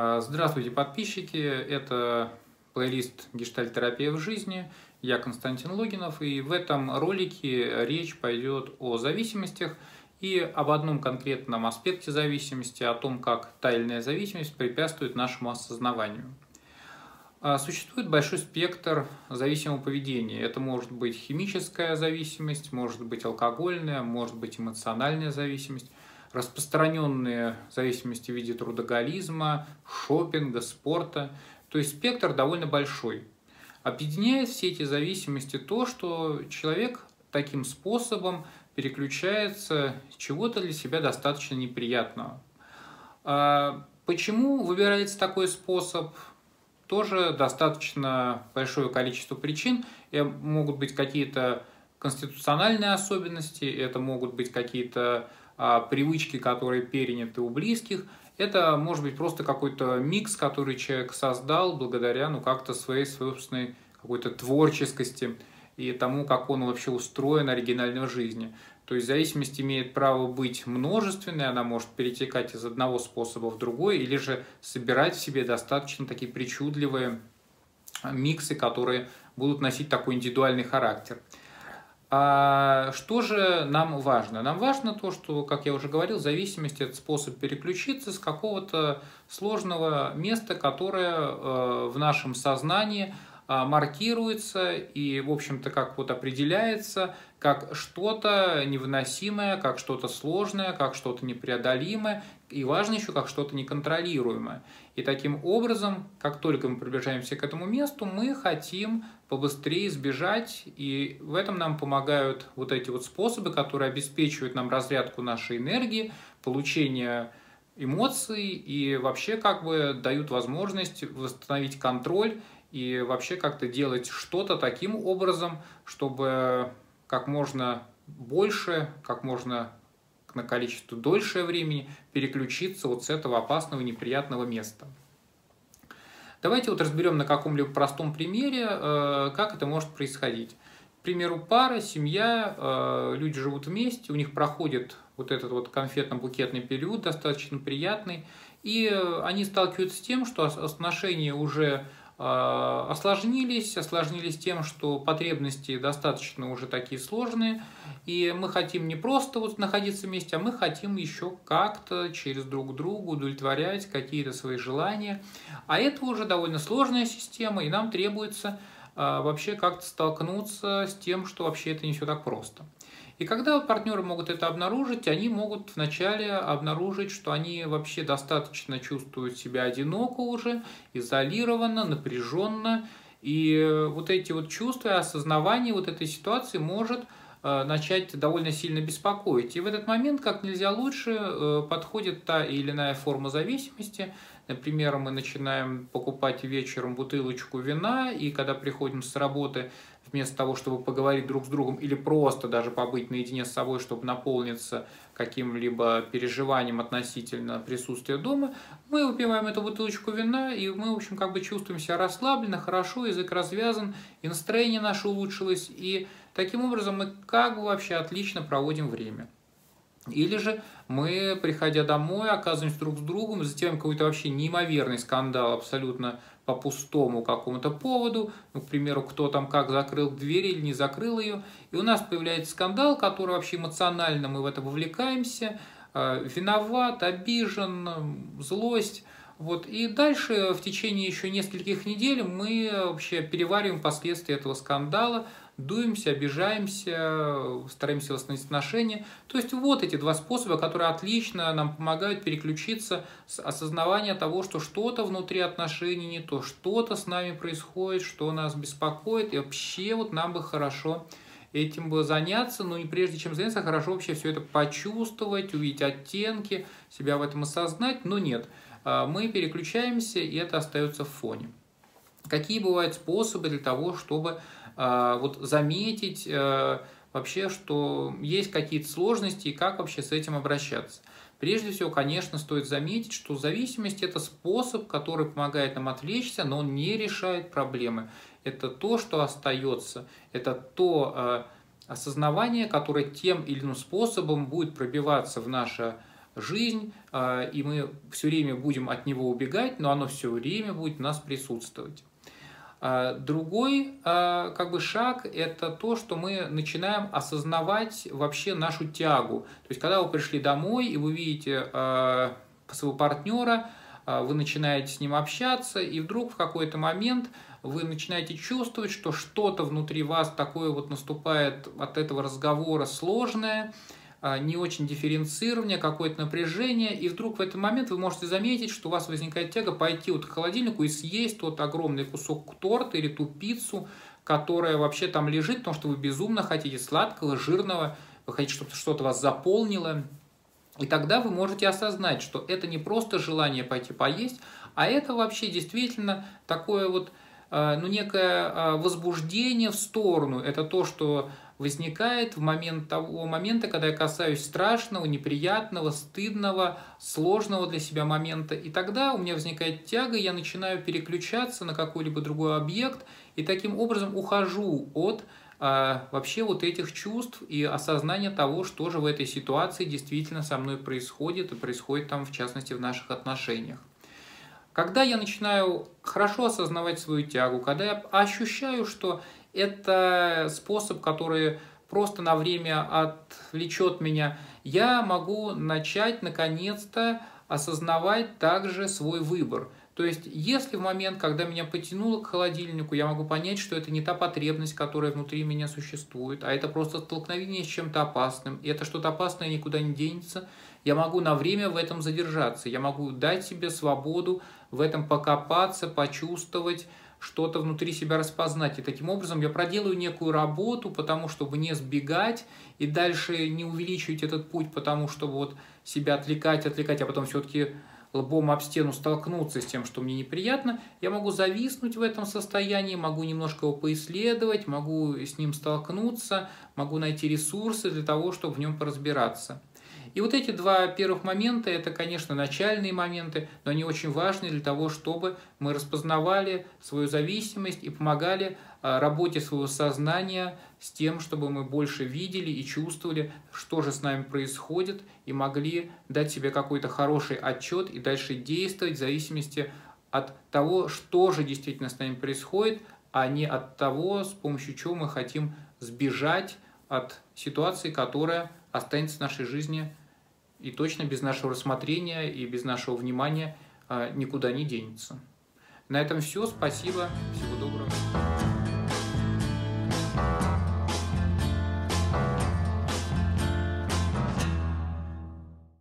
А, здравствуйте, подписчики! Это плейлист «Гештальтерапия в жизни». Я Константин Логинов, и в этом ролике речь пойдет о зависимостях и об одном конкретном аспекте зависимости, о том, как тайная зависимость препятствует нашему осознаванию. А, существует большой спектр зависимого поведения. Это может быть химическая зависимость, может быть алкогольная, может быть эмоциональная зависимость – распространенные зависимости в виде трудоголизма, шопинга, спорта. То есть спектр довольно большой. Объединяет все эти зависимости то, что человек таким способом переключается чего-то для себя достаточно неприятного. А почему выбирается такой способ? Тоже достаточно большое количество причин. И могут быть какие-то конституциональные особенности, это могут быть какие-то привычки, которые переняты у близких. Это может быть просто какой-то микс, который человек создал благодаря ну, как-то своей собственной какой-то творческости и тому, как он вообще устроен оригинально в жизни. То есть зависимость имеет право быть множественной, она может перетекать из одного способа в другой, или же собирать в себе достаточно такие причудливые миксы, которые будут носить такой индивидуальный характер. А что же нам важно? Нам важно то, что, как я уже говорил, зависимость – это способ переключиться с какого-то сложного места, которое э, в нашем сознании маркируется и, в общем-то, как вот определяется как что-то невыносимое, как что-то сложное, как что-то непреодолимое, и важно еще как что-то неконтролируемое. И таким образом, как только мы приближаемся к этому месту, мы хотим побыстрее сбежать, и в этом нам помогают вот эти вот способы, которые обеспечивают нам разрядку нашей энергии, получение эмоций и вообще как бы дают возможность восстановить контроль и вообще как-то делать что-то таким образом, чтобы как можно больше, как можно на количество дольшее времени переключиться вот с этого опасного неприятного места. Давайте вот разберем на каком-либо простом примере, э, как это может происходить. К примеру, пара, семья, э, люди живут вместе, у них проходит вот этот вот конфетно-букетный период, достаточно приятный, и они сталкиваются с тем, что отношения уже осложнились, осложнились тем, что потребности достаточно уже такие сложные, и мы хотим не просто вот находиться вместе, а мы хотим еще как-то через друг друга удовлетворять какие-то свои желания. А это уже довольно сложная система, и нам требуется а, вообще как-то столкнуться с тем, что вообще это не все так просто. И когда партнеры могут это обнаружить, они могут вначале обнаружить, что они вообще достаточно чувствуют себя одиноко уже, изолированно, напряженно. И вот эти вот чувства, осознавание вот этой ситуации может э, начать довольно сильно беспокоить. И в этот момент как нельзя лучше э, подходит та или иная форма зависимости. Например, мы начинаем покупать вечером бутылочку вина, и когда приходим с работы, вместо того, чтобы поговорить друг с другом или просто даже побыть наедине с собой, чтобы наполниться каким-либо переживанием относительно присутствия дома, мы выпиваем эту бутылочку вина, и мы, в общем, как бы чувствуем себя расслабленно, хорошо, язык развязан, и настроение наше улучшилось, и таким образом мы как бы вообще отлично проводим время. Или же мы, приходя домой, оказываемся друг с другом, затем какой-то вообще неимоверный скандал абсолютно по пустому какому-то поводу, ну, к примеру, кто там как закрыл дверь или не закрыл ее, и у нас появляется скандал, который вообще эмоционально мы в это вовлекаемся, э, виноват, обижен, злость, вот. И дальше в течение еще нескольких недель мы вообще перевариваем последствия этого скандала, дуемся, обижаемся, стараемся восстановить отношения. То есть вот эти два способа, которые отлично нам помогают переключиться с осознавания того, что что-то внутри отношений не то, что-то с нами происходит, что нас беспокоит, и вообще вот нам бы хорошо этим бы заняться, но и прежде чем заняться, хорошо вообще все это почувствовать, увидеть оттенки, себя в этом осознать, но нет. А, мы переключаемся, и это остается в фоне. Какие бывают способы для того, чтобы вот заметить э, вообще, что есть какие-то сложности и как вообще с этим обращаться. Прежде всего, конечно, стоит заметить, что зависимость – это способ, который помогает нам отвлечься, но он не решает проблемы. Это то, что остается, это то э, осознавание, которое тем или иным способом будет пробиваться в наше жизнь, э, и мы все время будем от него убегать, но оно все время будет у нас присутствовать. А другой а, как бы шаг – это то, что мы начинаем осознавать вообще нашу тягу. То есть, когда вы пришли домой и вы видите а, своего партнера, вы начинаете с ним общаться, и вдруг в какой-то момент вы начинаете чувствовать, что что-то внутри вас такое вот наступает от этого разговора сложное – не очень дифференцирование, какое-то напряжение, и вдруг в этот момент вы можете заметить, что у вас возникает тяга пойти вот к холодильнику и съесть тот огромный кусок торта или ту пиццу, которая вообще там лежит, потому что вы безумно хотите сладкого, жирного, вы хотите, чтобы что-то вас заполнило. И тогда вы можете осознать, что это не просто желание пойти поесть, а это вообще действительно такое вот, а, ну, некое а, возбуждение в сторону. Это то, что возникает в момент того момента, когда я касаюсь страшного, неприятного, стыдного, сложного для себя момента. И тогда у меня возникает тяга, я начинаю переключаться на какой-либо другой объект, и таким образом ухожу от а, вообще вот этих чувств и осознания того, что же в этой ситуации действительно со мной происходит, и происходит там, в частности, в наших отношениях. Когда я начинаю хорошо осознавать свою тягу, когда я ощущаю, что это способ, который просто на время отвлечет меня. Я могу начать наконец-то осознавать также свой выбор. То есть, если в момент, когда меня потянуло к холодильнику, я могу понять, что это не та потребность, которая внутри меня существует, а это просто столкновение с чем-то опасным, и это что-то опасное никуда не денется, я могу на время в этом задержаться, я могу дать себе свободу в этом покопаться, почувствовать, что-то внутри себя распознать. И таким образом я проделаю некую работу, потому чтобы не сбегать и дальше не увеличивать этот путь, потому что вот себя отвлекать, отвлекать, а потом все-таки лбом об стену столкнуться с тем, что мне неприятно, я могу зависнуть в этом состоянии, могу немножко его поисследовать, могу с ним столкнуться, могу найти ресурсы для того, чтобы в нем поразбираться. И вот эти два первых момента, это, конечно, начальные моменты, но они очень важны для того, чтобы мы распознавали свою зависимость и помогали а, работе своего сознания с тем, чтобы мы больше видели и чувствовали, что же с нами происходит, и могли дать себе какой-то хороший отчет и дальше действовать в зависимости от того, что же действительно с нами происходит, а не от того, с помощью чего мы хотим сбежать от ситуации, которая останется в нашей жизни и точно без нашего рассмотрения и без нашего внимания а, никуда не денется. На этом все. Спасибо. Всего доброго.